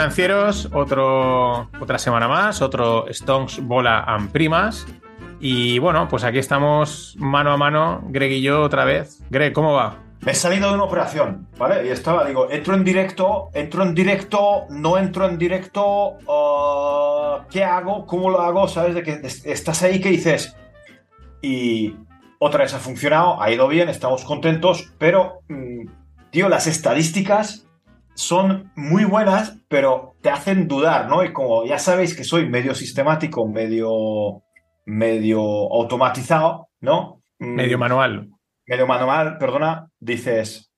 financieros, otro, otra semana más, otro Stonks, Bola and Primas. Y bueno, pues aquí estamos mano a mano, Greg y yo otra vez. Greg, ¿cómo va? Me he salido de una operación, ¿vale? Y estaba, digo, entro en directo, entro en directo, no entro en directo, uh, ¿qué hago? ¿Cómo lo hago? ¿Sabes? De que estás ahí que dices. Y otra vez ha funcionado, ha ido bien, estamos contentos, pero, mm, tío, las estadísticas son muy buenas, pero te hacen dudar, ¿no? Y como ya sabéis que soy medio sistemático, medio, medio automatizado, ¿no? Mm, medio manual. Medio manual, perdona, dices,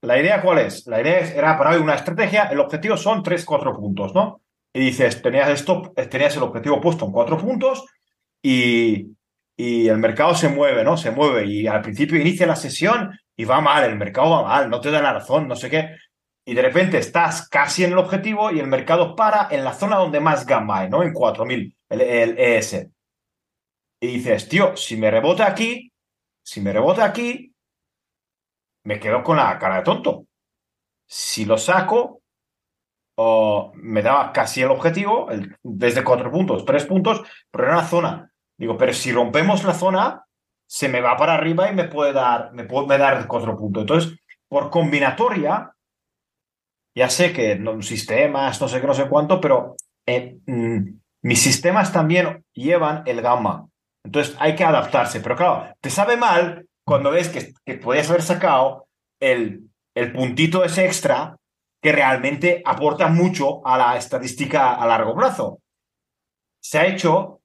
¿la idea cuál es? La idea era para hoy una estrategia, el objetivo son 3, 4 puntos, ¿no? Y dices, tenías, esto, tenías el objetivo puesto en 4 puntos y, y el mercado se mueve, ¿no? Se mueve y al principio inicia la sesión y va mal, el mercado va mal, no te da la razón, no sé qué y de repente estás casi en el objetivo y el mercado para en la zona donde más gamma hay, ¿no? En 4000, el, el ES. Y dices, tío, si me rebota aquí, si me rebota aquí, me quedo con la cara de tonto. Si lo saco, o me daba casi el objetivo, el, desde cuatro puntos, tres puntos, pero en una zona. Digo, pero si rompemos la zona, se me va para arriba y me puede dar, me puede dar cuatro puntos. Entonces, por combinatoria, ya sé que no, sistemas, no sé qué, no sé cuánto, pero eh, mm, mis sistemas también llevan el gamma. Entonces hay que adaptarse. Pero claro, te sabe mal cuando ves que, que podías haber sacado el, el puntito ese extra que realmente aporta mucho a la estadística a largo plazo. Se ha hecho,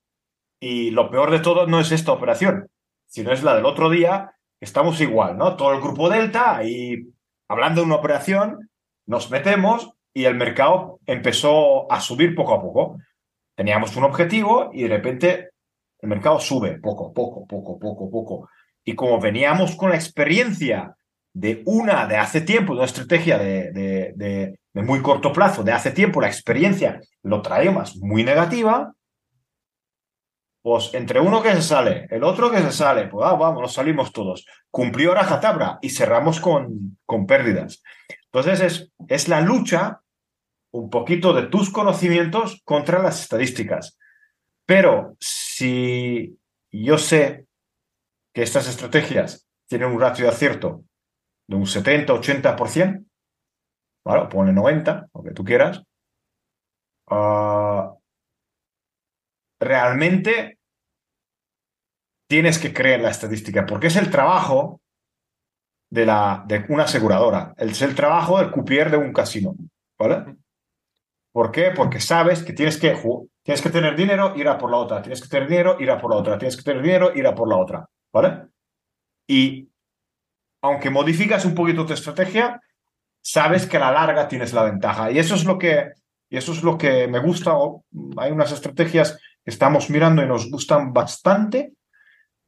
y lo peor de todo no es esta operación, sino es la del otro día, estamos igual, ¿no? Todo el grupo Delta y hablando de una operación nos metemos y el mercado empezó a subir poco a poco. Teníamos un objetivo y de repente el mercado sube poco, poco, poco, poco, poco. Y como veníamos con la experiencia de una de hace tiempo, de una estrategia de, de, muy corto plazo, de hace tiempo, la experiencia lo traemos muy negativa, pues entre uno que se sale, el otro que se sale, pues ah, vamos, nos salimos todos. Cumplió Rajatabra y cerramos con, con pérdidas. Entonces es, es la lucha un poquito de tus conocimientos contra las estadísticas. Pero si yo sé que estas estrategias tienen un ratio de acierto de un 70-80%, ¿vale? pone 90, lo que tú quieras, ah, realmente tienes que creer la estadística, porque es el trabajo de, la, de una aseguradora. Es el trabajo del cupier de un casino. ¿Vale? ¿Por qué? Porque sabes que tienes que, tienes que tener dinero, ir a por la otra. Tienes que tener dinero, ir a por la otra. Tienes que tener dinero, ir a por la otra. ¿Vale? Y aunque modificas un poquito tu estrategia, sabes que a la larga tienes la ventaja. Y eso es lo que, y eso es lo que me gusta. Hay unas estrategias que estamos mirando y nos gustan bastante.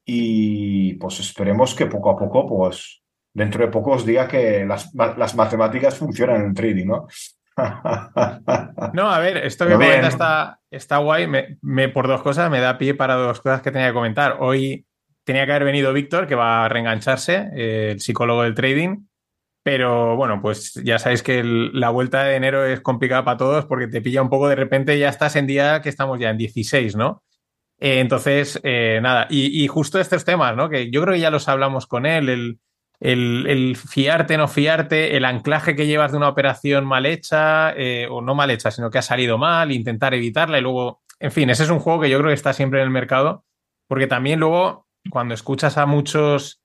Y pues esperemos que poco a poco, pues dentro de pocos días que las, matemáticas funcionan en el trading, ¿no? No, a ver, esto que me está, está guay, me, por dos cosas, me da pie para dos cosas que tenía que comentar. Hoy tenía que haber venido Víctor, que va a reengancharse, eh, el psicólogo del trading, pero bueno, pues ya sabéis que la vuelta de enero es complicada para todos porque te pilla un poco de repente, ya estás en día que estamos ya en 16, ¿no? Eh, entonces, eh, nada, y, y, justo estos temas, ¿no? Que yo creo que ya los hablamos con él, el el, fiarte, no fiarte, el anclaje que llevas de una operación mal hecha, eh, o no mal hecha, sino que ha salido mal, intentar evitarla y luego, en fin, ese es un juego que yo creo que está siempre en el mercado, porque también luego, cuando escuchas a muchos,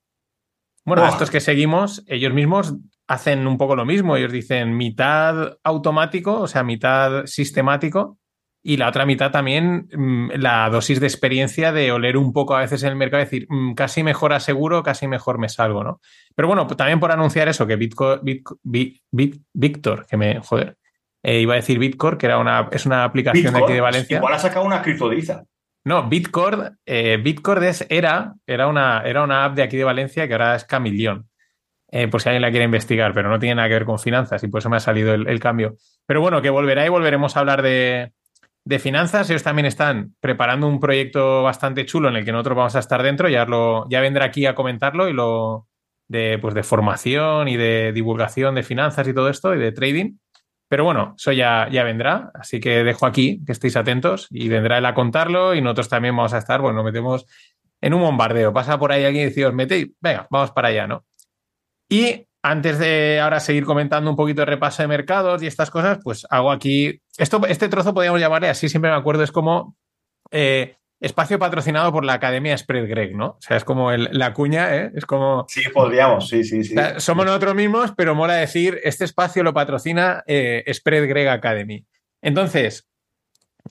bueno, a estos que seguimos, ellos mismos hacen un poco lo mismo, ellos dicen mitad automático, o sea, mitad sistemático, y la otra mitad también mm, la dosis de experiencia de oler un poco a veces en el mercado, decir, mm, casi mejor aseguro, casi mejor me salgo, ¿no? Pero bueno, también por anunciar eso, que Bitcoin, Víctor, que me, joder, eh, iba a decir Bitcoin, que era una, es una aplicación de aquí de Valencia. Igual ha sacado una criptodiza. No, Bitcoin, eh, Bitcoin era, era, una, era una app de aquí de Valencia que ahora es Camillón. Eh, por si alguien la quiere investigar, pero no tiene nada que ver con finanzas y por eso me ha salido el cambio. Pero bueno, que volverá y volveremos a hablar de, de finanzas, ellos también están preparando un proyecto bastante chulo en el que nosotros vamos a estar dentro, ya, lo, ya vendrá aquí a comentarlo y lo de, pues de formación y de divulgación de finanzas y todo esto y de trading. Pero bueno, eso ya, ya vendrá, así que dejo aquí que estéis atentos y vendrá él a contarlo y nosotros también vamos a estar, bueno, nos metemos en un bombardeo. Pasa por ahí alguien y dice, os metéis, venga, vamos para allá, ¿no? Y antes de ahora seguir comentando un poquito de repaso de mercados y estas cosas, pues hago aquí, esto, este trozo podríamos llamarle así, siempre me acuerdo, es como eh, espacio patrocinado por la Academia Spread Greg, ¿no? O sea, es como la cuña, ¿eh? Es como... Sí, podríamos, sí, sí, sí. somos nosotros mismos, pero mola decir, este espacio lo patrocina eh, Spread Greg Academy. Entonces,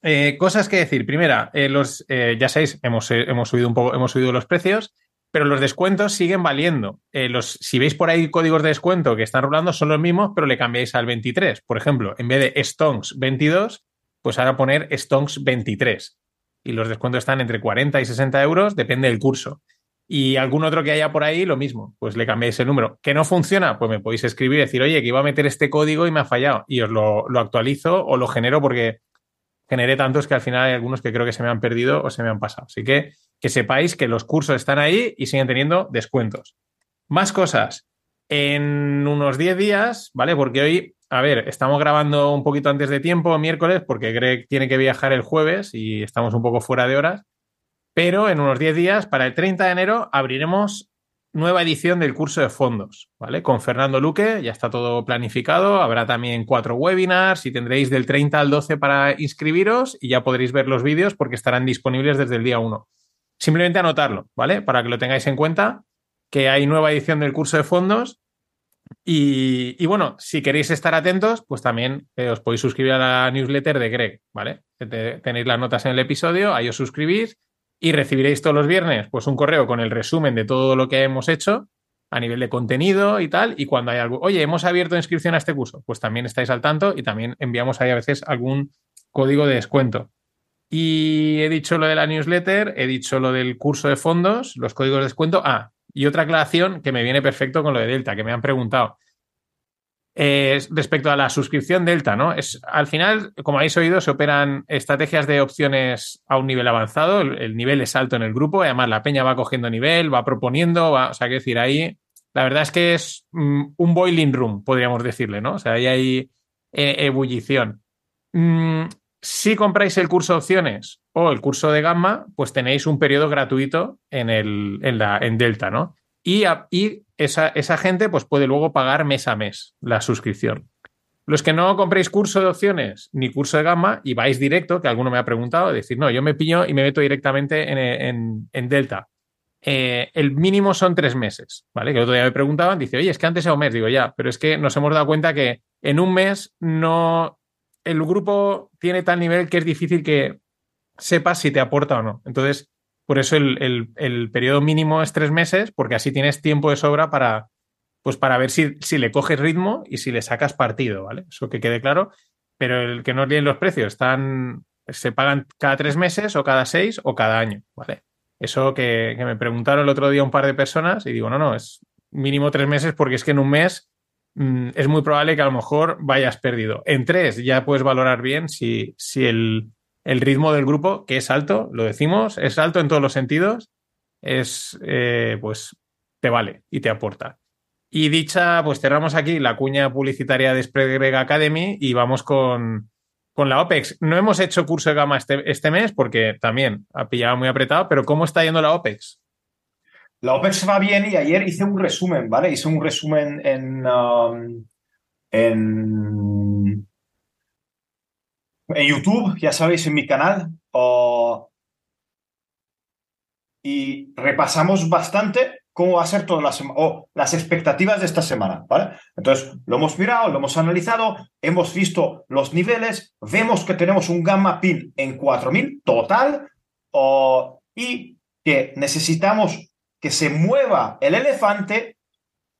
eh, cosas que decir. Primera, eh, los, ya sabéis, hemos, hemos, subido un poco, hemos subido los precios, pero los descuentos siguen valiendo. los, si veis por ahí códigos de descuento que están rolando, son los mismos, pero le cambiáis al 23. Por ejemplo, en vez de Stonks 22, pues ahora poner Stonks 23 y los descuentos están entre 40 y 60 euros, depende del curso. Y algún otro que haya por ahí, lo mismo, pues le cambiéis el número. ¿Que no funciona? Pues me podéis escribir y decir, oye, que iba a meter este código y me ha fallado. Y os lo, actualizo o lo genero porque generé tantos que al final hay algunos que creo que se me han perdido o se me han pasado. Así que que sepáis que los cursos están ahí y siguen teniendo descuentos. Más cosas. En unos 10 días, ¿vale? Porque hoy a ver, estamos grabando un poquito antes de tiempo, miércoles, porque Greg tiene que viajar el jueves y estamos un poco fuera de horas. Pero en unos 10 días, para el 30 de enero, abriremos nueva edición del curso de fondos, ¿vale? Con Fernando Luque, ya está todo planificado. Habrá también cuatro webinars y tendréis del 30 al 12 para inscribiros y ya podréis ver los vídeos porque estarán disponibles desde el día 1. Simplemente anotarlo, ¿vale? Para que lo tengáis en cuenta, que hay nueva edición del curso de fondos y, bueno, si queréis estar atentos, pues también eh, os podéis suscribir a la newsletter de Greg, ¿vale? tenéis las notas en el episodio, ahí os suscribís y recibiréis todos los viernes pues un correo con el resumen de todo lo que hemos hecho a nivel de contenido y tal. Y cuando hay algo, oye, hemos abierto inscripción a este curso, pues también estáis al tanto y también enviamos ahí a veces algún código de descuento. Y he dicho lo de la newsletter, he dicho lo del curso de fondos, los códigos de descuento. Ah, y otra aclaración que me viene perfecto con lo de Delta, que me han preguntado. Respecto a la suscripción Delta, ¿no? Es, al final, como habéis oído, se operan estrategias de opciones a un nivel avanzado. El, nivel es alto en el grupo. además, la peña va cogiendo nivel, va proponiendo. o sea, que decir, ahí la verdad es que es mm, un boiling room, podríamos decirle, ¿no? O sea, ahí hay eh, ebullición. Mm, si compráis el curso opciones o el curso de gamma, pues tenéis un periodo gratuito en, el, en, la, en Delta, ¿no? Y, esa, gente pues puede luego pagar mes a mes la suscripción. Los que no compréis curso de opciones ni curso de gamma y vais directo, que alguno me ha preguntado, decir, no, yo me pillo y me meto directamente en, en, Delta. Eh, el mínimo son tres meses, ¿vale? Que el otro día me preguntaban, dice, oye, es que antes era un mes, digo, ya, pero es que nos hemos dado cuenta que en un mes no, el grupo tiene tal nivel que es difícil que sepas si te aporta o no. Entonces, por eso el, periodo mínimo es tres meses, porque así tienes tiempo de sobra para, pues para ver si, si, le coges ritmo y si le sacas partido, ¿vale? Eso que quede claro. Pero el que no leen los precios, están, se pagan cada tres meses o cada seis o cada año, ¿vale? Eso que, que me preguntaron el otro día un par de personas y digo, no, no, es mínimo tres meses porque es que en un mes Mm, es muy probable que a lo mejor vayas perdido. En tres ya puedes valorar bien si, si el, ritmo del grupo, que es alto, lo decimos, es alto en todos los sentidos, es eh, pues te vale y te aporta. Y dicha, pues cerramos aquí la cuña publicitaria de Spread Academy y vamos con, con la OPEX. No hemos hecho curso de gama este, este mes porque también ha pillado muy apretado, pero ¿cómo está yendo la OPEX? La OPEX va bien y ayer hice un resumen, ¿vale? Hice un resumen en, um, en, en, YouTube, ya sabéis, en mi canal. y repasamos bastante cómo va a ser toda la semana, o las expectativas de esta semana, ¿vale? Entonces, lo hemos mirado, lo hemos analizado, hemos visto los niveles, vemos que tenemos un gamma pin en 4000 total, y que necesitamos que se mueva el elefante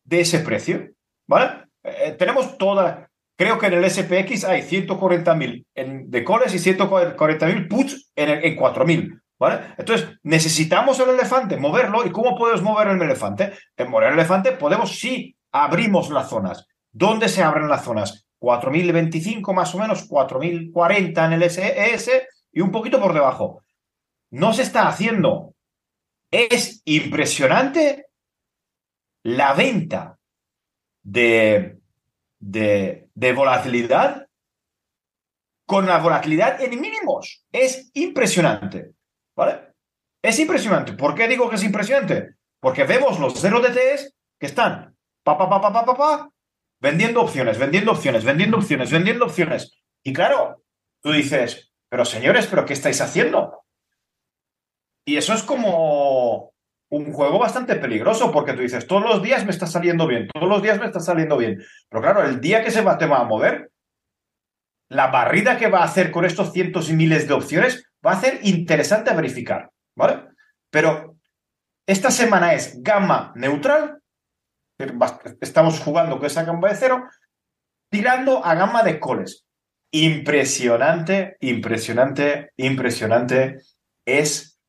de ese precio, ¿vale? Eh, tenemos toda, creo que en el SPX hay 140.000 de calls y 140.000 puts en, en 4.000, ¿vale? Entonces, necesitamos el elefante, moverlo. ¿Y cómo podemos mover el elefante? En mover el elefante podemos si abrimos las zonas. ¿Dónde se abren las zonas? 4.025 más o menos, 4.040 en el SES y un poquito por debajo. No se está haciendo es impresionante la venta de, de, volatilidad con la volatilidad en mínimos. Es impresionante. ¿Vale? Es impresionante. ¿Por qué digo que es impresionante? Porque vemos los 0 DTs que están pa, pa, pa, pa, pa, vendiendo opciones, vendiendo opciones, vendiendo opciones, vendiendo opciones. Y claro, tú dices, pero señores, ¿pero qué estáis haciendo? Y eso es como un juego bastante peligroso porque tú dices, todos los días me está saliendo bien, todos los días me está saliendo bien. Pero claro, el día que se va, te va a mover, la barrida que va a hacer con estos cientos y miles de opciones va a ser interesante verificar, ¿vale? Pero esta semana es gamma neutral, estamos jugando con esa gama de cero, tirando a gamma de coles. Impresionante, impresionante, impresionante es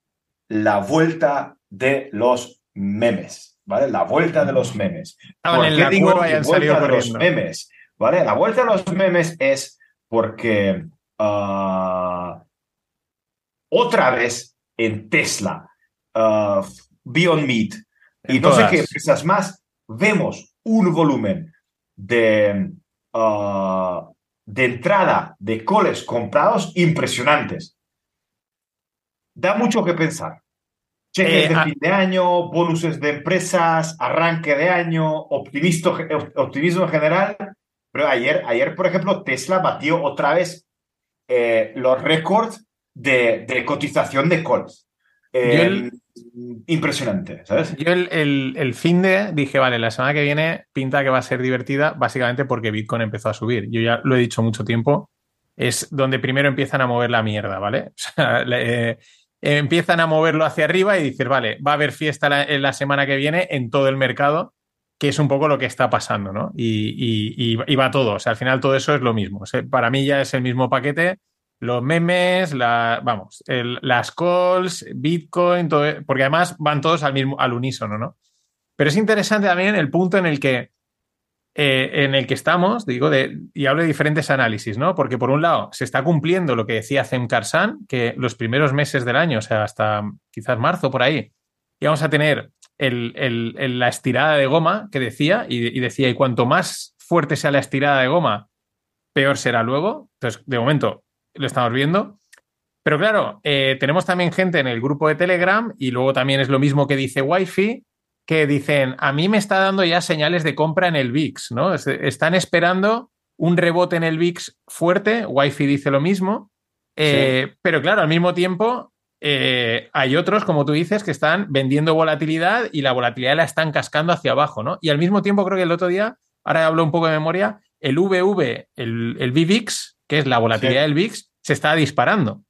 la vuelta de los memes, ¿vale? La vuelta de los memes. ¿Por qué la digo han vuelta de los memes? ¿Vale? La vuelta de los memes es porque ah, otra vez en Tesla, ah, Beyond Meat y En no sé qué empresas más, vemos un volumen de, ah, de entrada de coles comprados impresionantes. Da mucho que pensar. Cheques Eh, de a- fin de año, bonuses de empresas, arranque de año, optimisto- optimismo en general. Pero ayer, ayer, por ejemplo, Tesla batió otra vez eh, los récords de, de cotización de calls. Eh, el- Impresionante, ¿sabes? Yo el, el, el fin de dije, vale, la semana que viene pinta que va a ser divertida, básicamente porque Bitcoin empezó a subir. Yo ya lo he dicho mucho tiempo, es donde primero empiezan a mover la mierda, ¿vale? O sea, le- eh, empiezan a moverlo hacia arriba y dices, vale, va a haber fiesta la, la semana que viene en todo el mercado, que es un poco lo que está pasando, ¿no? Y, y- va todo, o sea, al final todo eso es lo mismo. Para mí ya es el mismo paquete. Los memes, la, vamos, las calls, Bitcoin, porque además van todos al mismo, al unísono, ¿no? Pero es interesante también el punto en el que eh, en el que estamos, digo, y hablo de diferentes análisis, ¿no? Porque por un lado se está cumpliendo lo que decía Zem Karsan, que los primeros meses del año, o sea, hasta quizás marzo por ahí, íbamos a tener el- la estirada de goma que decía, y, y decía, y cuanto más fuerte sea la estirada de goma, peor será luego. Entonces, de momento, lo estamos viendo. Pero claro, eh, tenemos también gente en el grupo de Telegram y luego también es lo mismo que dice Wi-Fi, que dicen, a mí me está dando ya señales de compra en el VIX, ¿no? Es- Están esperando un rebote en el VIX fuerte, Wi-Fi dice lo mismo, eh, pero claro, al mismo tiempo eh, hay otros, como tú dices, que están vendiendo volatilidad y la volatilidad la están cascando hacia abajo, ¿no? Y al mismo tiempo creo que el otro día, ahora hablo un poco de memoria, el VV, el, el VVIX, que es la volatilidad Sí. del VIX, se está disparando.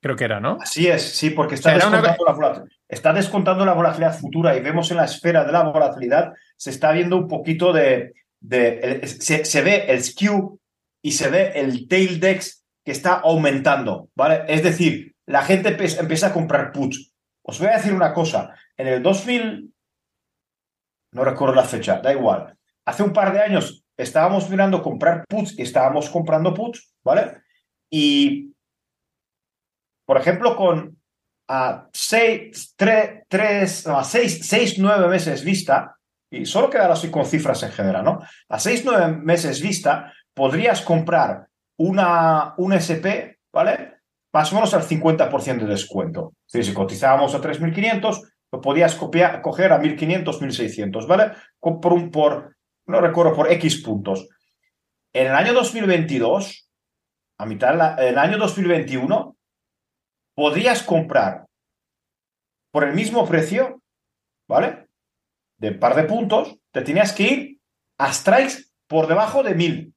Creo que era, ¿no? Así es, sí, porque está, O sea, era una descontando la volat- está descontando la volatilidad futura y vemos en la esfera de la volatilidad, se está viendo un poquito de... de el- se, se ve el skew y se ve el tail dex que está aumentando, ¿vale? Es decir, la gente empieza a comprar puts. Os voy a decir una cosa, en el 2000, no recuerdo la fecha, da igual, hace un par de años estábamos mirando comprar puts y estábamos comprando puts, ¿vale? Y por ejemplo, con a seis, tre- tres, no, a seis, seis, nueve meses vista, y solo quedar así con cifras en general, ¿no? A seis, nueve meses vista, podrías comprar una, un SP, ¿vale? Más o menos al 50% de descuento. Es decir, si cotizábamos a 3.500, lo podías copiar, coger a 1.500, 1.600, ¿vale? Por, un, no recuerdo, por X puntos. En el año 2022, a mitad del año 2021, podrías comprar por el mismo precio, ¿vale? De par de puntos, te tenías que ir a strikes por debajo de 1000.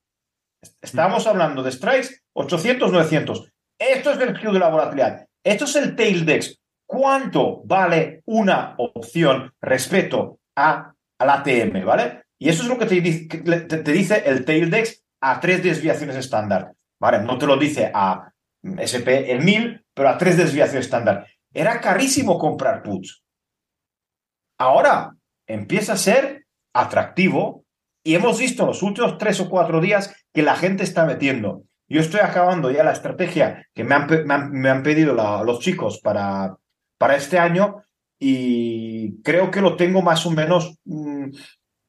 Estamos hablando de strikes 800, 900. Esto es el skew de la volatilidad. Esto es el tail dex. ¿Cuánto vale una opción respecto a, al ATM, ¿vale? Y eso es lo que te, te- te dice el tail dex a tres desviaciones estándar, ¿vale? No te lo dice a SP en 1000, pero a tres desviaciones estándar. Era carísimo comprar puts. Ahora empieza a ser atractivo y hemos visto los últimos tres o cuatro días que la gente está metiendo. Yo estoy acabando ya la estrategia que me han, me han- me han pedido la- los chicos para, para este año y creo que lo tengo más o menos, mm,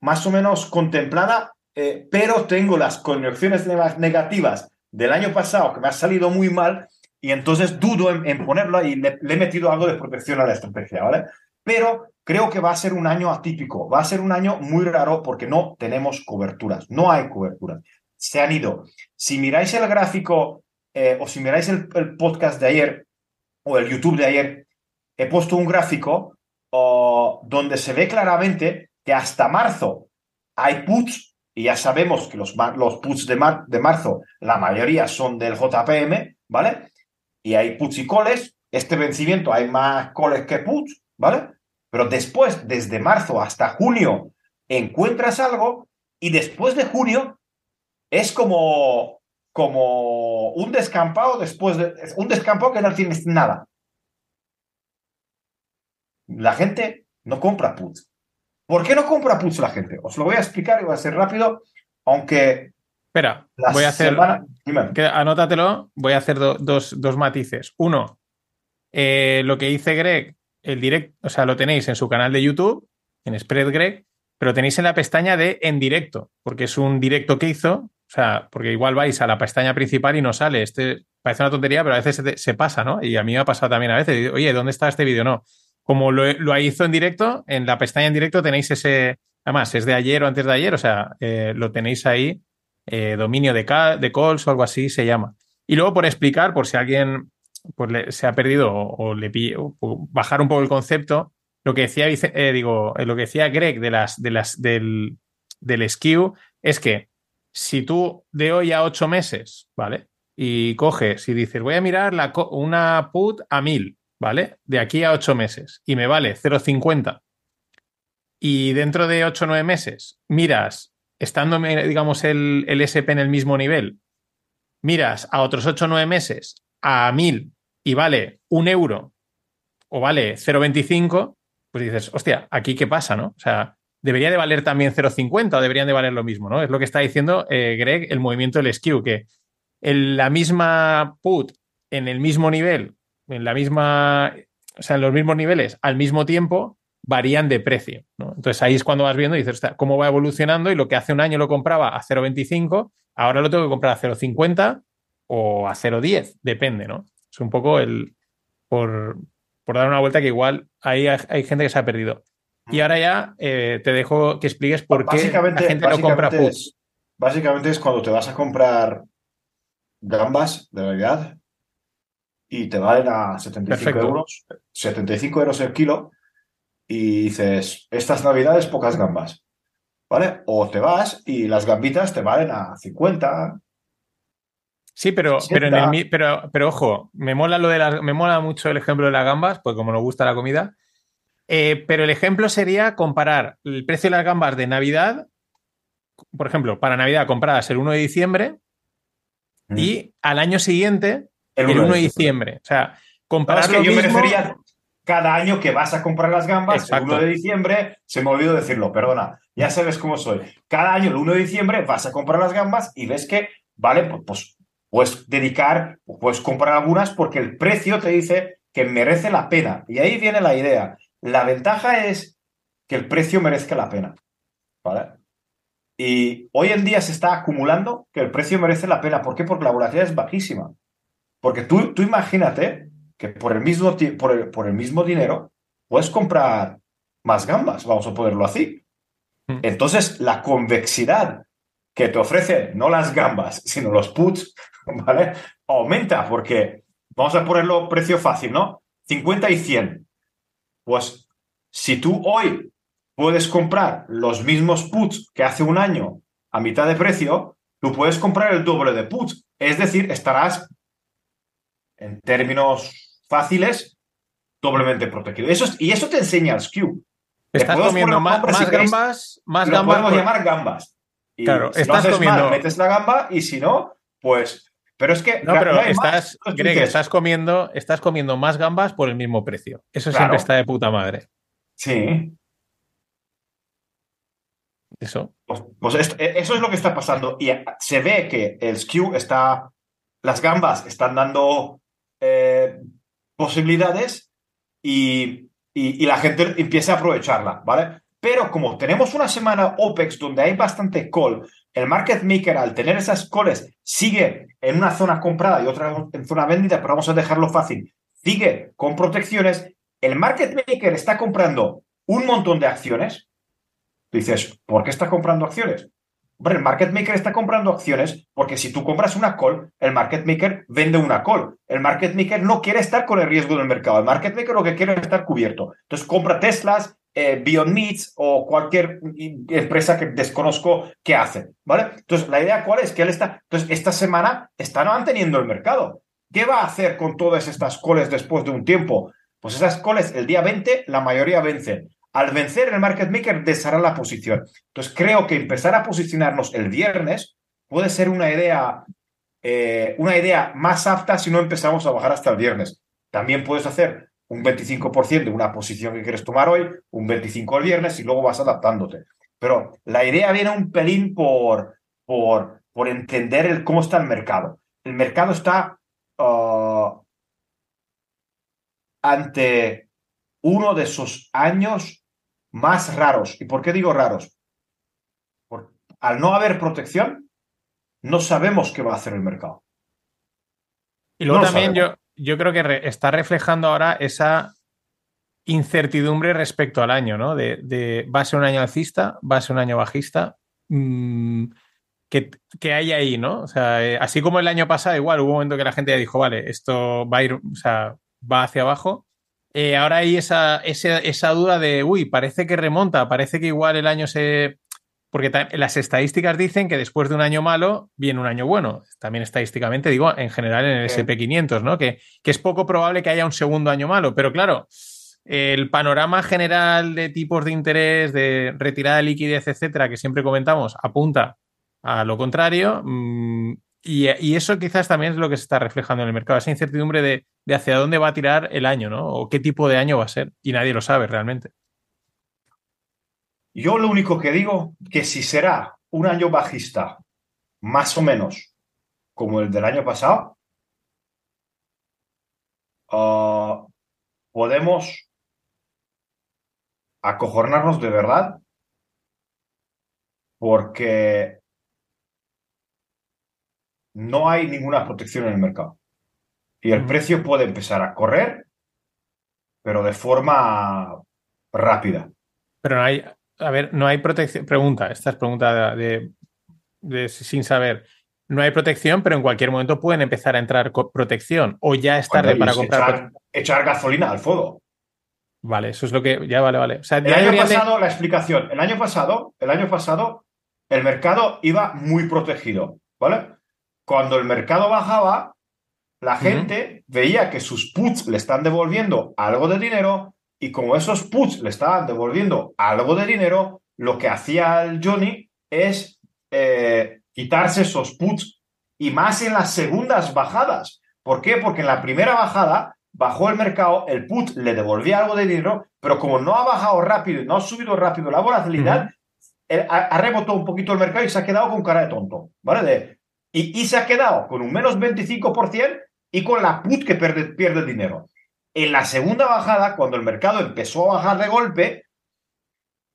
más o menos contemplada, eh, pero tengo las conexiones negativas del año pasado que me ha salido muy mal y entonces dudo en, ponerlo y le, he metido algo de protección a la estrategia, ¿vale? Pero creo que va a ser un año atípico, va a ser un año muy raro porque no tenemos coberturas, no hay coberturas. Se han ido. Si miráis el gráfico eh, o si miráis el, podcast de ayer o el YouTube de ayer, he puesto un gráfico donde se ve claramente que hasta marzo hay puts y ya sabemos que los, los puts de, de marzo, la mayoría son del JPM, ¿vale? Y hay puts y coles. Este vencimiento hay más coles que puts, ¿vale? Pero después, desde marzo hasta junio, encuentras algo y después de junio es como, como un descampado después de un descampado que no tienes nada. La gente no compra puts. ¿Por qué no compra puts la gente? Os lo voy a explicar y voy a ser rápido, aunque... Espera, voy a hacer... anótatelo, voy a hacer dos, matices. Uno, eh, lo que dice Greg, el directo, o sea, lo tenéis en su canal de YouTube, en Spread Greg, pero tenéis en la pestaña de en directo, porque es un directo que hizo, o sea, porque igual vais a la pestaña principal y no sale. Este parece una tontería, pero a veces se, pasa, ¿no? Y a mí me ha pasado también a veces. Oye, ¿dónde está este vídeo? No como lo, hizo en directo, en la pestaña en directo tenéis ese, además es de ayer o antes de ayer, o sea, eh, lo tenéis ahí, eh, dominio de, de calls o algo así se llama. Y luego por explicar, por si alguien pues, se ha perdido o, le bajar un poco el concepto, lo que decía, eh, digo, lo que decía Greg de las, de las, del, del skew es que si tú de hoy a ocho meses, ¿vale? Y coges y dices, voy a mirar una put a mil, ¿vale? De aquí a ocho meses y me vale 0,50 y dentro de ocho o nueve meses miras, estando, digamos, el, el, SP en el mismo nivel, miras a otros ocho o nueve meses a 1000 y vale un euro o vale 0,25, pues dices, hostia, ¿aquí qué pasa, no? O sea, debería de valer también 0,50 o deberían de valer lo mismo, ¿no? Es lo que está diciendo eh, Greg, el movimiento del skew, que en la misma put en el mismo nivel en la misma, o sea, en los mismos niveles al mismo tiempo varían de precio. Entonces ahí es cuando vas viendo y dices, cómo va evolucionando y lo que hace un año lo compraba a 0,25, ahora lo tengo que comprar a 0,50 o a 0,10, depende, ¿no? Es un poco el, por, dar una vuelta que igual ahí hay, gente que se ha perdido. Y ahora ya eh, te dejo que expliques por qué la gente no compra puts. básicamente es cuando te vas a comprar gambas de realidad y te valen a 75 euros, 75 euros el kilo, y dices, estas navidades pocas gambas, ¿vale? O te vas y las gambitas te valen a 50. Sí, pero, pero, pero, pero, ojo, me mola, lo de la, me mola mucho el ejemplo de las gambas, pues como nos gusta la comida. Eh, pero el ejemplo sería comparar el precio de las gambas de Navidad, por ejemplo, para Navidad compradas el 1 de diciembre mm. y al año siguiente el 1, de diciembre. O sea, comparar que yo cada año que vas a comprar las gambas, el 1 de diciembre, se me olvidó decirlo, perdona, ya sabes cómo soy. Cada año, el 1 de diciembre, vas a comprar las gambas y ves que, vale, pues, pues puedes dedicar, puedes comprar algunas porque el precio te dice que merece la pena. Y ahí viene la idea. La ventaja es que el precio merezca la pena. ¿Vale? Y hoy en día se está acumulando que el precio merece la pena. ¿Por qué? Porque la volatilidad es bajísima. Porque tú, tú imagínate que por el, mismo, por, el, por el mismo dinero puedes comprar más gambas, vamos a ponerlo así. Mm. Entonces, la convexidad que te ofrecen no las gambas, sino los puts, ¿vale? Aumenta porque, vamos a ponerlo precio fácil, ¿no? 50 y 100. Pues si tú hoy puedes comprar los mismos puts que hace un año a mitad de precio, tú puedes comprar el doble de puts. Es decir, estarás en términos fáciles, doblemente protegido. Eso y eso te enseña el skew. Estás comiendo más, gambas, más gambas. podemos llamar gambas. claro, estás comiendo. metes la gamba y si no, pues. Pero es que. No, pero estás, estás comiendo, estás comiendo más gambas por el mismo precio. Eso siempre está de puta madre. Sí. Eso. Pues, pues eso es lo que está pasando. Y se ve que el skew está. Las gambas están dando eh, posibilidades y, la gente empieza a aprovecharla, ¿vale? Pero como tenemos una semana OPEX donde hay bastante call, el market maker al tener esas calls sigue en una zona comprada y otra en zona vendida, pero vamos a dejarlo fácil, sigue con protecciones, el market maker está comprando un montón de acciones. dices, ¿por qué está comprando acciones? El market maker está comprando acciones porque si tú compras una call, el market maker vende una call. El market maker no quiere estar con el riesgo del mercado. El market maker lo que quiere es estar cubierto. Entonces compra Teslas, eh, Beyond Meats o cualquier empresa que desconozco que hace, ¿vale? Entonces, la idea cuál es que él está, entonces esta semana está manteniendo el mercado. ¿Qué va a hacer con todas estas calls después de un tiempo? Pues esas calls el día 20 la mayoría vencen. Al vencer, el market maker deshará la posición. Entonces, creo que empezar a posicionarnos el viernes puede ser una idea, eh, una idea más apta si no empezamos a bajar hasta el viernes. También puedes hacer un 25% de una posición que quieres tomar hoy, un 25% el viernes y luego vas adaptándote. Pero la idea viene un pelín por, por, por entender el, cómo está el mercado. El mercado está uh, ante uno de esos años más raros. ¿Y por qué digo raros? Porque al no haber protección, no sabemos qué va a hacer el mercado. Y luego también yo, yo creo que está reflejando ahora esa incertidumbre respecto al año, ¿no? De, va a ser un año alcista, va a ser un año bajista. Mm, que, que, hay ahí, ¿no? O sea, eh, así como el año pasado, igual hubo un momento que la gente ya dijo, vale, esto va a ir, o sea, va hacia abajo. Eh, ahora hay esa, esa, duda de, uy, parece que remonta, parece que igual el año se... Porque las estadísticas dicen que después de un año malo viene un año bueno. También estadísticamente, digo, en general en el SP500, ¿no? Que, que es poco probable que haya un segundo año malo. Pero claro, el panorama general de tipos de interés, de retirada de liquidez, etcétera, que siempre comentamos, apunta a lo contrario. Y, eso quizás también es lo que se está reflejando en el mercado, esa incertidumbre de, hacia dónde va a tirar el año, ¿no? O qué tipo de año va a ser. Y nadie lo sabe realmente. Yo lo único que digo, que si será un año bajista, más o menos como el del año pasado, ah, podemos acojonarnos de verdad porque no hay ninguna protección en el mercado. Y el precio puede empezar a correr, pero de forma rápida. Pero no hay, a ver, no hay protección. Pregunta, esta es pregunta de, sin saber. No hay protección, pero en cualquier momento pueden empezar a entrar protección o ya es tarde para comprar. Echar, gasolina al fuego. Vale, eso es lo que. Ya vale, vale. el año pasado, la explicación. El año pasado, el año pasado, el mercado iba muy protegido. ¿Vale? Cuando el mercado bajaba, la gente veía que sus puts le están devolviendo algo de dinero y como esos puts le estaban devolviendo algo de dinero, lo que hacía el Johnny es eh, quitarse esos puts y más en las segundas bajadas. ¿Por qué? Porque en la primera bajada bajó el mercado, el put le devolvía algo de dinero, pero como no ha bajado rápido y no ha subido rápido la volatilidad, ha, ha, rebotado un poquito el mercado y se ha quedado con cara de tonto, ¿vale? De, y, se ha quedado con un menos 25% y con la put que pierde, dinero. En la segunda bajada, cuando el mercado empezó a bajar de golpe,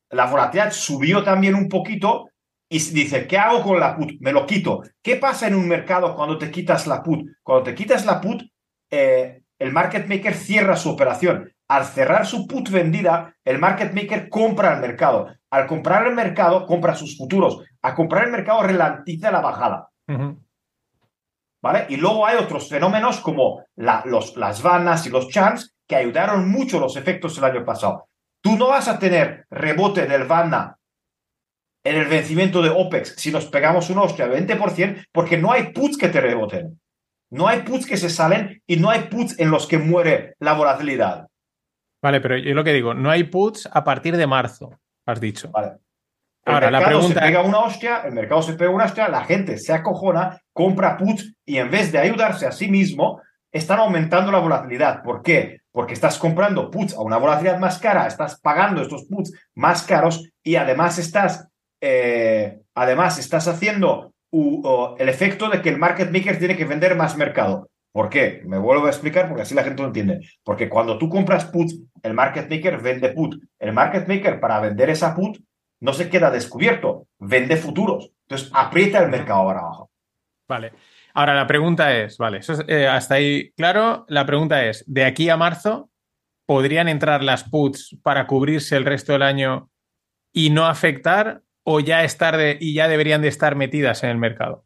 la volatilidad subió también un poquito y dice, ¿qué hago con la put? Me lo quito. ¿Qué pasa en un mercado cuando te quitas la put? Cuando te quitas la put, eh, el market maker cierra su operación. Al cerrar su put vendida, el market maker compra el mercado. Al comprar el mercado, compra sus futuros. Al comprar el mercado, ralentiza la bajada. ¿Vale? Y luego hay otros fenómenos como los, las vanas y los chans que ayudaron mucho los efectos el año pasado. Tú no vas a tener rebote del vana en el vencimiento de OPEX si nos pegamos un hostia 20% porque no hay puts que te reboten. No hay puts que se salen y no hay puts en los que muere la volatilidad. Vale, pero yo lo que digo, no hay puts a partir de marzo, has dicho. Vale. Ahora, la pregunta... se pega una hostia, el mercado se pega una hostia, la gente se acojona, compra puts y en vez de ayudarse a sí mismo, están aumentando la volatilidad. ¿Por qué? Porque estás comprando puts a una volatilidad más cara, estás pagando estos puts más caros y además estás, eh, además estás haciendo el efecto de que el market maker tiene que vender más mercado. ¿Por qué? Me vuelvo a explicar porque así la gente lo entiende. Porque cuando tú compras put, el market maker vende put. El market maker para vender esa put no se queda descubierto, vende futuros. Entonces aprieta el mercado para abajo. Vale. Ahora la pregunta es, vale, eso eh, hasta ahí claro. La pregunta es, de aquí a marzo, ¿podrían entrar las puts para cubrirse el resto del año y no afectar o ya estar de, y ya deberían de estar metidas en el mercado?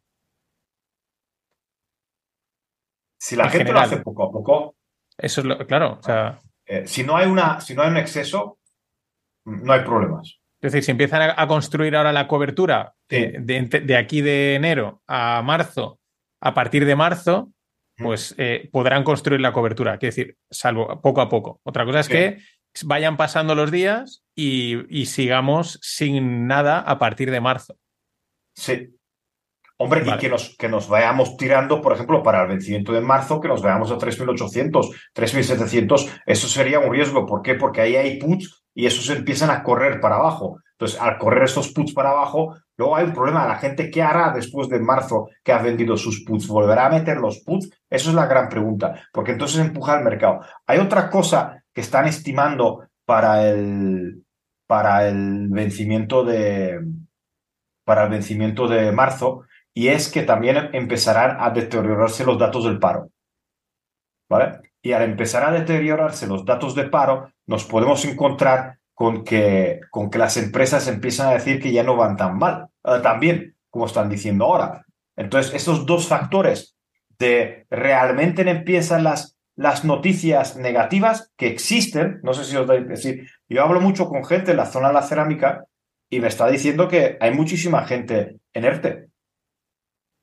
Si la gente lo hace poco a poco. Eso es lo, claro. O sea, eh, si, no hay una, si no hay un exceso, no hay problemas. Es decir, si empiezan a, construir ahora la cobertura de, aquí de enero a marzo, a partir de marzo, pues eh, podrán construir la cobertura. Quiero decir, salvo poco a poco. Otra cosa es que vayan pasando los días y, sigamos sin nada a partir de marzo. Sí. Hombre, y que nos, que nos vayamos tirando, por ejemplo, para el vencimiento de marzo, que nos veamos a 3.800, 3.700, eso sería un riesgo. ¿Por qué? Porque ahí hay puts y esos empiezan a correr para abajo. Entonces, al correr estos puts para abajo, luego hay un problema. La gente, ¿qué hará después de marzo que ha vendido sus puts? ¿Volverá a meter los puts? Eso es la gran pregunta, porque entonces empuja el mercado. Hay otra cosa que están estimando para el, para el vencimiento de para el vencimiento de marzo, y es que también empezarán a deteriorarse los datos del paro. ¿Vale? Y al empezar a deteriorarse los datos de paro, nos podemos encontrar con que, con que las empresas empiezan a decir que ya no van tan mal, eh, tan bien, como están diciendo ahora. Entonces, esos dos factores de realmente empiezan las, las noticias negativas que existen, no sé si os doy decir, yo hablo mucho con gente en la zona de la cerámica y me está diciendo que hay muchísima gente en ERTE.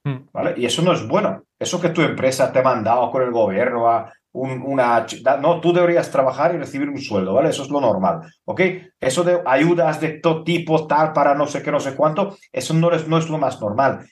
Hmm. ¿Vale? Y eso no es bueno. Eso que tu empresa te ha mandado con el gobierno a una... No, tú deberías trabajar y recibir un sueldo, ¿vale? Eso es lo normal, ¿ok? Eso de ayudas de todo tipo, tal, para no sé qué, no sé cuánto, eso no es, no es lo más normal.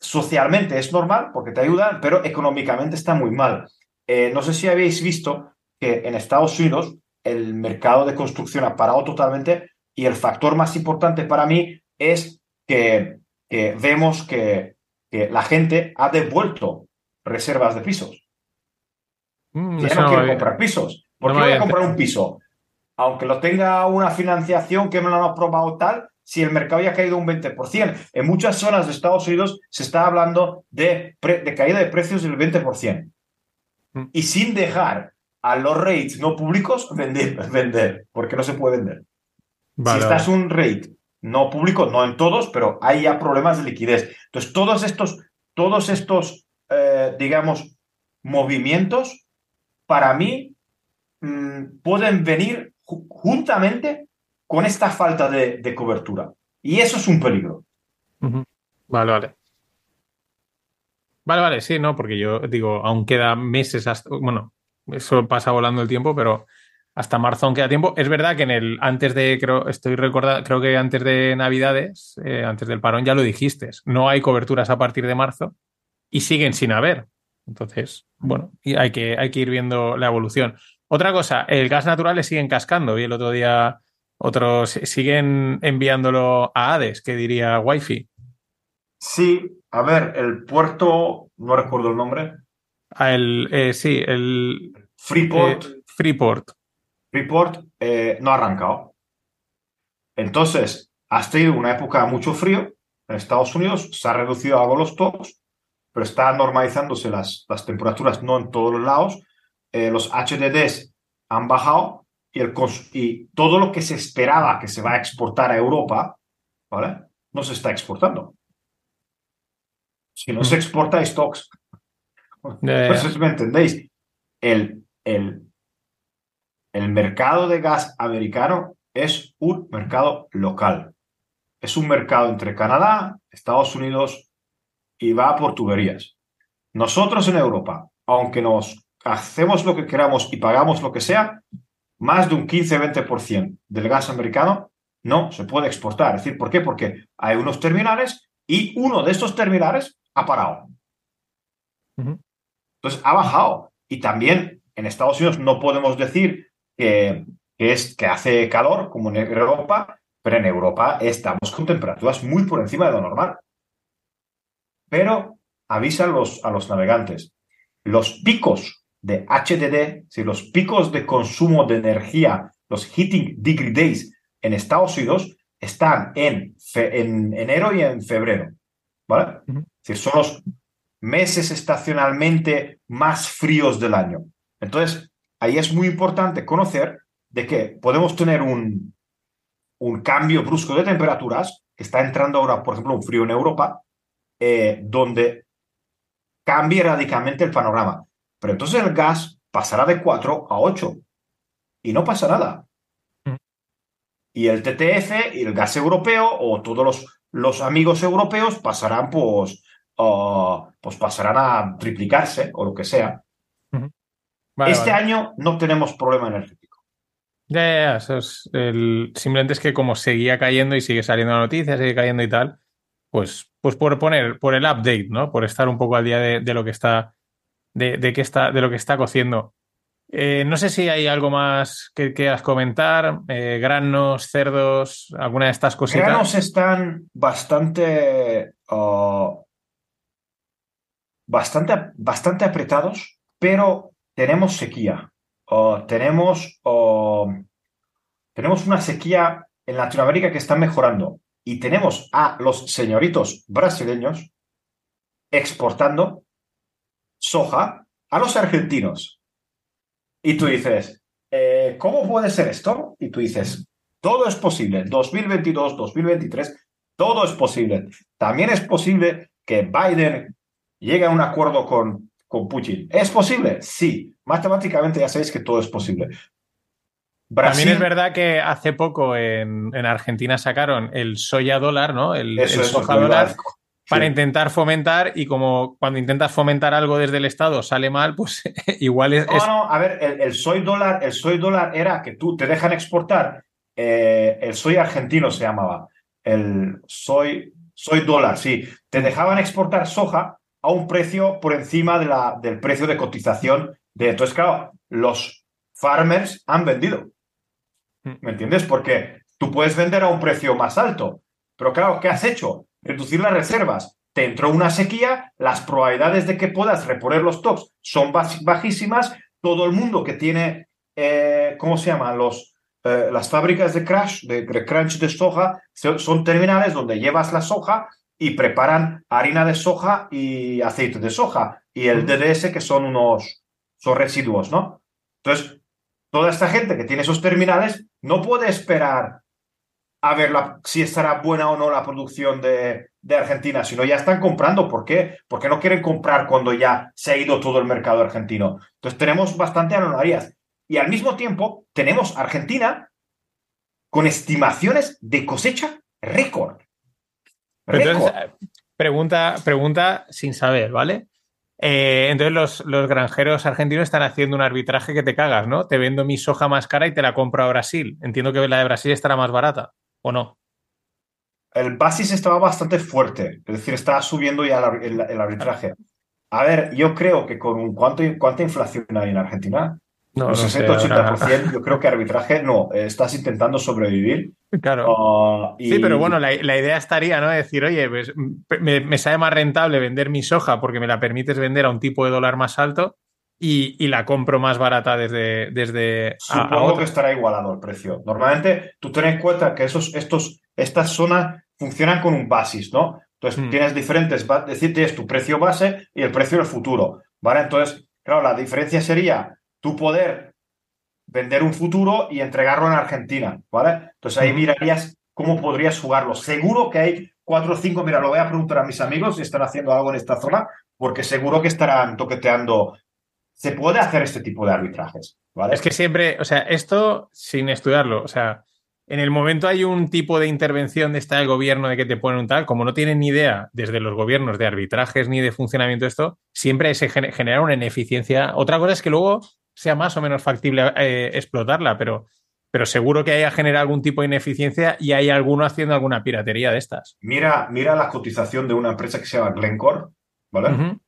Socialmente es normal porque te ayudan, pero económicamente está muy mal. Eh, no sé si habéis visto que en Estados Unidos el mercado de construcción ha parado totalmente y el factor más importante para mí es que vemos que que la gente ha devuelto reservas de pisos. Mm, ya no, quiere comprar pisos. ¿Por qué voy a comprar un piso? Aunque lo tenga una financiación que me lo han aprobado tal, si el mercado ya ha caído un 20%. En muchas zonas de Estados Unidos se está hablando de, de caída de precios del 20%. Mm. Y sin dejar a los rates no públicos vender, vender porque no se puede vender. si estás un rate no público, no en todos, pero hay ya problemas de liquidez. Entonces, todos estos, todos estos eh, digamos, movimientos, para mí, mm, pueden venir juntamente con esta falta de, cobertura. Y eso es un peligro. Vale, vale. Vale, vale, sí, no, porque yo digo, aún queda meses hasta, bueno, eso pasa volando el tiempo, pero hasta marzo aún queda tiempo. Es verdad que en el antes de, creo, estoy recordando, creo que antes de Navidades, eh, antes del parón, ya lo dijiste. No hay coberturas a partir de marzo y siguen sin haber. Entonces, bueno, hay que, hay que ir viendo la evolución. Otra cosa, el gas natural le siguen cascando y el otro día otros siguen enviándolo a Hades, que diría Wi-Fi. Sí, a ver, el puerto, no recuerdo el nombre. Ah, el, eh, sí, el Freeport. Eh, Freeport. Report eh, no ha arrancado. Entonces, has tenido una época mucho frío en Estados Unidos, se ha reducido algo los tops, pero está normalizándose las, las temperaturas no en todos los lados. Eh, los HDDs han bajado y, el, y todo lo que se esperaba que se va a exportar a Europa, ¿vale? No se está exportando. Si no se exporta, hay stocks. Pues, ¿me entendéis? El, el, el mercado de gas americano es un mercado local. Es un mercado entre Canadá, Estados Unidos y va por tuberías. Nosotros en Europa, aunque nos hacemos lo que queramos y pagamos lo que sea, más de un 15-20% del gas americano no se puede exportar. Es decir, ¿por qué? Porque hay unos terminales y uno de estos terminales ha parado. Entonces ha bajado. Y también en Estados Unidos no podemos decir que, es, que hace calor, como en Europa, pero en Europa estamos con temperaturas muy por encima de lo normal. Pero avisan los, a los navegantes. los picos de HDD, si los picos de consumo de energía, los heating degree days en Estados Unidos, están en, en enero y en febrero. ¿Vale? Decir, son los meses estacionalmente más fríos del año. Entonces, ahí es muy importante conocer de que podemos tener un, un cambio brusco de temperaturas, que está entrando ahora, por ejemplo, un frío en Europa, eh, donde cambie radicalmente el panorama. Pero entonces el gas pasará de 4 a 8 y no pasa nada. Mm. Y el TTF y el gas europeo o todos los, los amigos europeos pasarán pues, pues pasarán a triplicarse o lo que sea. este año no tenemos problema energético. Ya, ya, es el... simplemente es que como seguía cayendo y sigue saliendo la noticia, sigue cayendo y tal, pues, pues por poner, por el update, ¿no? Por estar un poco al día de, lo que está, de, de, está, de lo que está cociendo. Eh, no sé si hay algo más que quieras comentar, eh, granos, cerdos, alguna de estas cositas. Granos están bastante, uh, bastante, bastante apretados, pero tenemos sequía. Uh, tenemos, uh, tenemos una sequía en Latinoamérica que está mejorando y tenemos a los señoritos brasileños exportando soja a los argentinos. Y tú dices, eh, ¿cómo puede ser esto? Y tú dices, todo es posible. 2022, 2023, todo es posible. También es posible que Biden llegue a un acuerdo con, con Putin. ¿Es posible? Sí. Matemáticamente ya sabéis que todo es posible. También es verdad que hace poco en, Argentina sacaron el soya dólar, ¿no? El, soja dólar para intentar fomentar y como cuando intentas fomentar algo desde el Estado sale mal, pues igual es... No, no, a ver, el, soy dólar, el soy dólar era que tú te dejan exportar, eh, el soy argentino se llamaba, el soy, soy dólar, sí, te dejaban exportar soja a un precio por encima de la, del precio de cotización de... Entonces, claro, los farmers han vendido. ¿Me entiendes? Porque tú puedes vender a un precio más alto, pero claro, ¿qué has hecho? Reducir las reservas. Te entró una sequía, las probabilidades de que puedas reponer los stocks son bajísimas. Todo el mundo que tiene, eh, ¿cómo se llama? Los, eh, las fábricas de crash, de, crunch de soja, son terminales donde llevas la soja y preparan harina de soja y aceite de soja y el DDS que son unos son residuos, ¿no? Entonces, toda esta gente que tiene esos terminales no puede esperar a ver si estará buena o no la producción de, Argentina, sino ya están comprando. ¿Por qué? Porque no quieren comprar cuando ya se ha ido todo el mercado argentino. Entonces tenemos bastante anomalías. Y al mismo tiempo tenemos Argentina con estimaciones de cosecha récord. Entonces, pregunta, pregunta sin saber, ¿vale? Eh, entonces los, granjeros argentinos están haciendo un arbitraje que te cagas, ¿no? Te vendo mi soja más cara y te la compro a Brasil. Entiendo que la de Brasil estará más barata, ¿o no? El basis estaba bastante fuerte, es decir, estaba subiendo ya el, arbitraje. A ver, yo creo que con ¿cuánto, ¿cuánta inflación hay en Argentina? No, 60-80%, yo creo que arbitraje no, estás intentando sobrevivir. Claro. Ah, sí, pero bueno, la, idea estaría, ¿no? decir, oye, pues me, me, sale más rentable vender mi soja porque me la permites vender a un tipo de dólar más alto y, la compro más barata desde. desde Supongo que estará igualado el precio. Normalmente, tú ten en cuenta que esos, estos, estas zonas funcionan con un basis, ¿no? Entonces, hmm. tienes diferentes, es decir, tienes tu precio base y el precio del futuro, ¿vale? Entonces, claro, la diferencia sería tú poder vender un futuro y entregarlo en Argentina, ¿vale? Entonces ahí mirarías cómo podrías jugarlo. Seguro que hay cuatro o cinco, mira, lo voy a preguntar a mis amigos si están haciendo algo en esta zona, porque seguro que estarán toqueteando. Se puede hacer este tipo de arbitrajes, ¿vale? Es que siempre, o sea, esto sin estudiarlo, o sea, en el momento hay un tipo de intervención de esta del gobierno de que te ponen un tal, como no tienen ni idea desde los gobiernos de arbitrajes ni de funcionamiento de esto, siempre se genera una ineficiencia. Otra cosa es que luego sea más o menos factible eh, explotarla, pero, pero seguro que haya generado algún tipo de ineficiencia y hay alguno haciendo alguna piratería de estas. Mira, mira la cotización de una empresa que se llama Glencore, ¿vale?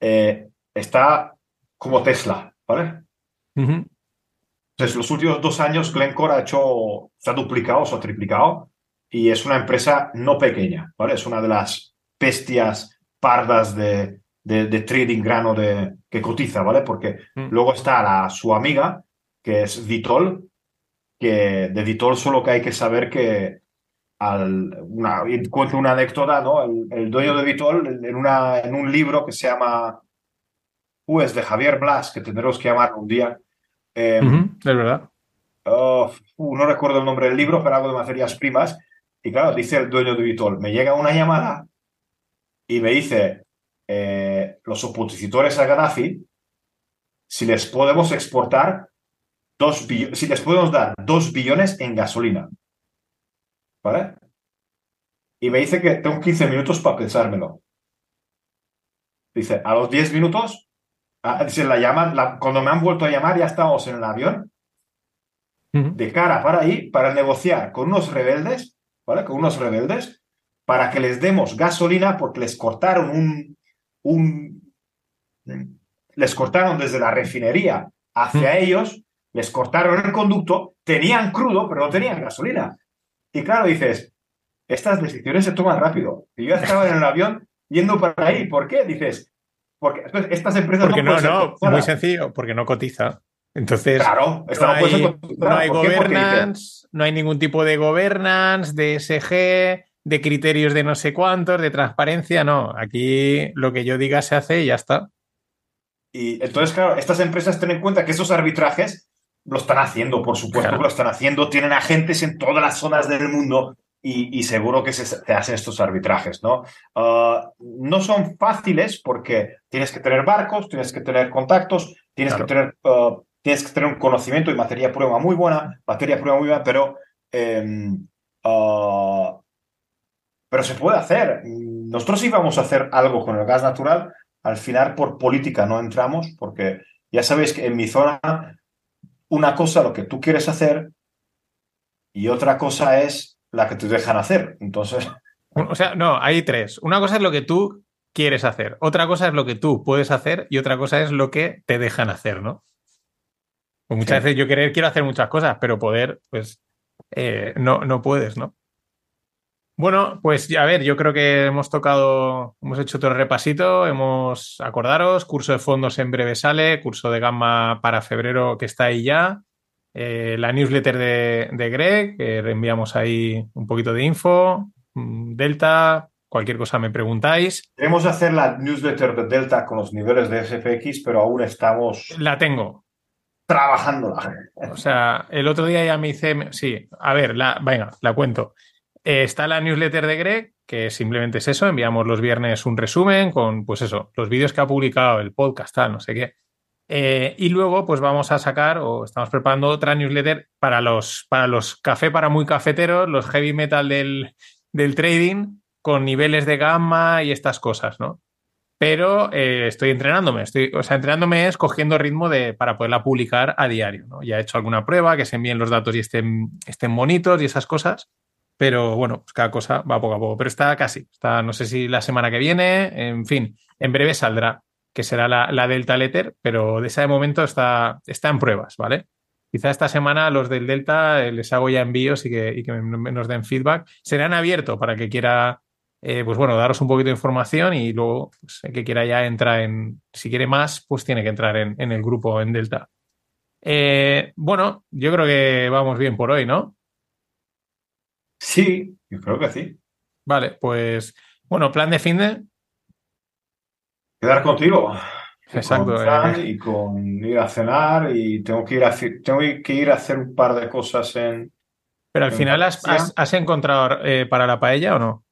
Eh, está como Tesla, ¿vale? Entonces, los últimos dos años Glencore ha hecho, se ha duplicado, se ha triplicado y es una empresa no pequeña, ¿vale? Es una de las bestias pardas de, de, trading grano de, que cotiza, ¿vale? Porque Mm. luego está la, su amiga, que es Vitol, que de Vitol solo que hay que saber que al, una, cuento una anécdota, ¿no? El, el dueño de Vitol, en, una, en un libro que se llama Pues de Javier Blas, que tendremos que llamar un día. eh, es verdad. Oh, uh, no recuerdo el nombre del libro, pero algo de materias primas. Y claro, dice el dueño de Vitol, me llega una llamada y me dice, eh, los opositores a Gaddafi, si les podemos exportar dos billones, si les podemos dar dos billones en gasolina. ¿Vale? Y me dice que tengo 15 minutos para pensármelo. Dice, a los 10 minutos, ah, dice, la llaman, la- cuando me han vuelto a llamar, ya estábamos en el avión de cara para ahí para negociar con unos rebeldes, ¿vale? Con unos rebeldes para que les demos gasolina porque les cortaron un, un les cortaron desde la refinería hacia ellos, les cortaron el conducto, tenían crudo, pero no tenían gasolina. Y claro, dices, estas decisiones se toman rápido. Y yo estaba en el avión yendo para ahí. ¿Por qué? Dices, porque estas empresas Porque no, no, muy sencillo, porque no cotiza. Entonces, Claro, no hay, no governance, no hay ningún tipo de governance, de SG, de criterios de no sé cuántos, de transparencia, no. Aquí lo que yo diga se hace y ya está. Y entonces, claro, estas empresas tienen en cuenta que esos arbitrajes lo están haciendo, por supuesto Claro. que lo están haciendo, tienen agentes en todas las zonas del mundo y, y seguro que se, se hacen estos arbitrajes, ¿no? Ah, no son fáciles porque tienes que tener barcos, tienes que tener contactos, tienes Claro. que tener ah, tienes que tener un conocimiento y materia prueba muy buena, materia prueba muy buena, pero ah, pero se puede hacer. Nosotros íbamos a hacer algo con el gas natural, al final por política no entramos, porque ya sabéis que en mi zona una cosa lo que tú quieres hacer y otra cosa es la que te dejan hacer. Entonces, O sea, no, hay tres. Una cosa es lo que tú quieres hacer, otra cosa es lo que tú puedes hacer y otra cosa es lo que te dejan hacer, ¿no? Pues muchas Sí. veces yo querer quiero hacer muchas cosas, pero poder, pues eh, no, no puedes, ¿no? Bueno, pues a ver, yo creo que hemos tocado, hemos hecho todo el repasito, hemos, acordaros, curso de fondos en breve sale, curso de gamma para febrero que está ahí ya, eh, la newsletter de, de Greg, que reenviamos ahí un poquito de info, mm, Delta, cualquier cosa me preguntáis. queremos hacer la newsletter de Delta con los niveles de SFX, pero aún estamos La tengo. trabajándola. O sea, el otro día ya me hice. Sí, a ver, la, venga, la cuento. Eh, está la newsletter de Greg, que simplemente es eso. Enviamos los viernes un resumen con, pues eso, los vídeos que ha publicado, el podcast, tal, no sé qué. Eh, y luego, pues vamos a sacar, o estamos preparando otra newsletter para los, para los café para muy cafeteros, los heavy metal del, del trading, con niveles de gamma y estas cosas, ¿no? Pero eh, estoy entrenándome, estoy, o sea, entrenándome es cogiendo ritmo de, para poderla publicar a diario, ¿no? Ya he hecho alguna prueba, que se envíen los datos y estén, estén bonitos y esas cosas, pero bueno, pues cada cosa va poco a poco, pero está casi, está no sé si la semana que viene, en fin, en breve saldrá, que será la, Delta Letter, pero de esa de momento está, está en pruebas, ¿vale? Quizá esta semana los del Delta eh, les hago ya envíos y que, que nos den feedback. Serán abiertos para que quiera, eh, pues bueno, daros un poquito de información y luego pues, el que quiera ya entra en, si quiere más, pues tiene que entrar en, en el grupo en Delta. Eh, bueno, yo creo que vamos bien por hoy, ¿no? Sí, yo creo que sí. Vale, pues bueno, plan de fin de. Quedar contigo. Exacto, Con eh. y con ir a cenar y tengo que ir a, tengo que ir a hacer un par de cosas en... Pero al En final has, has- has encontrado eh, para la paella o no?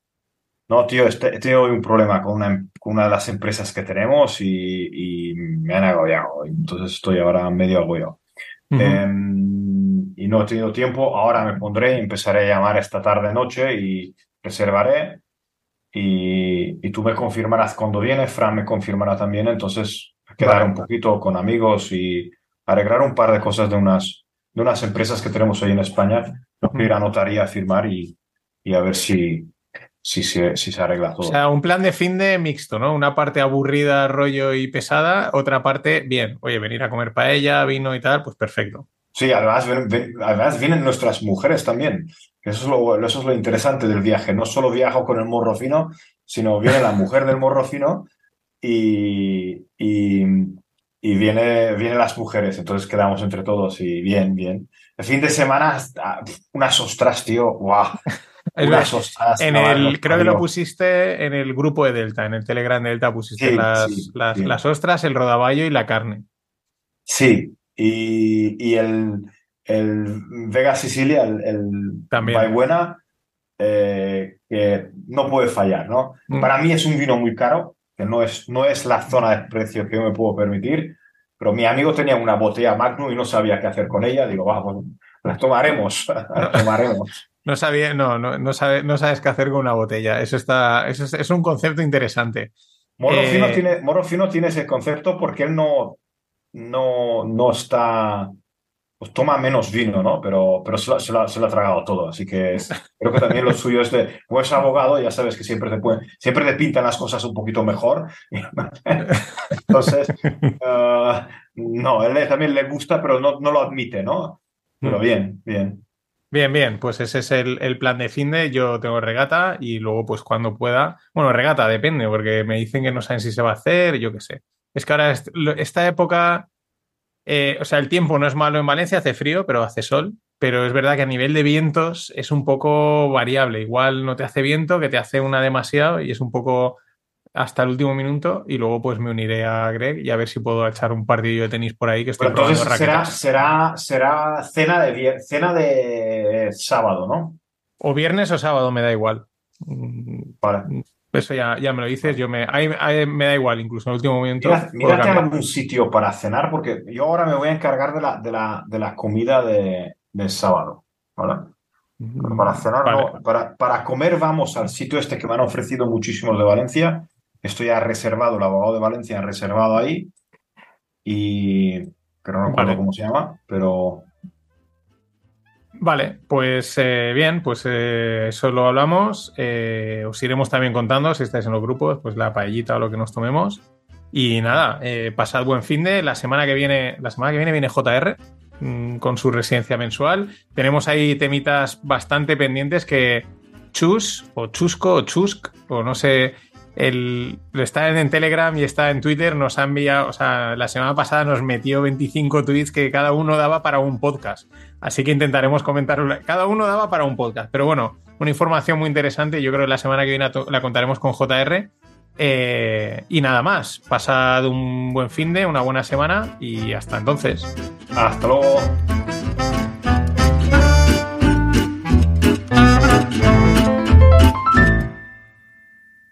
No, tío, este- he tenido hoy un problema con una, con una de las empresas que tenemos y, y me han agobiado. Entonces estoy ahora medio agobiado. Ujú. Em, y no he tenido tiempo. Ahora me pondré y empezaré a llamar esta tarde noche y reservaré. Y, y tú me confirmarás cuando viene, Fran me confirmará también. Entonces, quedar Vale. un poquito con amigos y arreglar un par de cosas de unas, de unas empresas que tenemos ahí en España. Que ir a notaría a firmar y, y a ver si, si, se- si se arregla O todo. sea, un plan de fin de mixto, ¿no? Una parte aburrida, rollo y pesada, otra parte, bien, oye, venir a comer paella, vino y tal, pues perfecto. Sí, además, ven- ven- además vienen nuestras mujeres también. Eso es, lo, eso es lo interesante del viaje. No solo viajo con el morro fino, sino viene la mujer del morro fino y, y, y viene, vienen las mujeres, entonces quedamos entre todos y bien, bien. El fin de semana, unas ostras, tío, guau. Unas ostras, en el, creo que lo pusiste en el grupo de Delta, en el Telegram de Delta pusiste las, las, las, ostras, el rodaballo y la carne. Sí, y, y el, el Vega Sicilia, el, el Buena, eh, que no puede fallar, ¿no? Mm. Para mí es un vino muy caro, que no es, no es la zona de precio que yo me puedo permitir, pero mi amigo tenía una botella Magnum y no sabía qué hacer con ella. Digo, vamos, la tomaremos, la tomaremos. No sabía, no, no, no, sabes qué hacer con una botella. Eso está, eso es, un concepto interesante. Morofino, eh, tiene, Morofino tiene ese concepto porque él no, no, no está pues toma menos vino, ¿no? Pero, pero se, lo, ha tragado todo. Así que creo que también lo suyo es de, o es abogado, ya sabes que siempre te, siempre te pintan las cosas un poquito mejor. Entonces, uh, no, él también le gusta, pero no, no lo admite, ¿no? Pero mm. bien, bien. Bien, bien, pues ese es el, el, plan de finde. Yo tengo regata y luego, pues cuando pueda. Bueno, regata depende, porque me dicen que no saben si se va a hacer, yo qué sé. Es que ahora esta época eh, o sea, el tiempo no es malo en Valencia, hace frío, pero hace sol. Pero es verdad que a nivel de vientos es un poco variable. Igual no te hace viento, que te hace una demasiado y es un poco hasta el último minuto. Y luego pues me uniré a Greg y a ver si puedo echar un partido de tenis por ahí que estoy entonces será, será, será cena de, cena de sábado, ¿no? O viernes o sábado, me da igual. Vale. Eso ya, ya me lo dices, yo me, me da igual, incluso en el último momento. Mira, que algún sitio para cenar, porque yo ahora me voy a encargar de la, de la, de la comida de, del sábado. ¿vale? para cenar, no, para, para, comer vamos al sitio este que me han ofrecido muchísimos de Valencia. Esto ya reservado, el abogado de Valencia ha reservado ahí. Y que no recuerdo cómo se llama, pero Vale, pues eh, bien, pues eh, eso lo hablamos. Eh, os iremos también contando, si estáis en los grupos, pues la paellita o lo que nos tomemos. Y nada, pasad buen fin de. La semana que viene, la semana que viene viene JR mm, con su residencia mensual. Tenemos ahí temitas bastante pendientes que Chus, o Chusco, o Chusk, o no sé, el, está en Telegram y está en Twitter, nos ha enviado, o sea, la semana pasada nos metió 25 tweets que cada uno daba para un podcast. Así que intentaremos comentarlo. Cada uno daba para un podcast. Pero bueno, una información muy interesante. Yo creo que la semana que viene la contaremos con JR. Eh, y nada más. Pasad un buen fin de, una buena semana y hasta entonces. Hasta luego.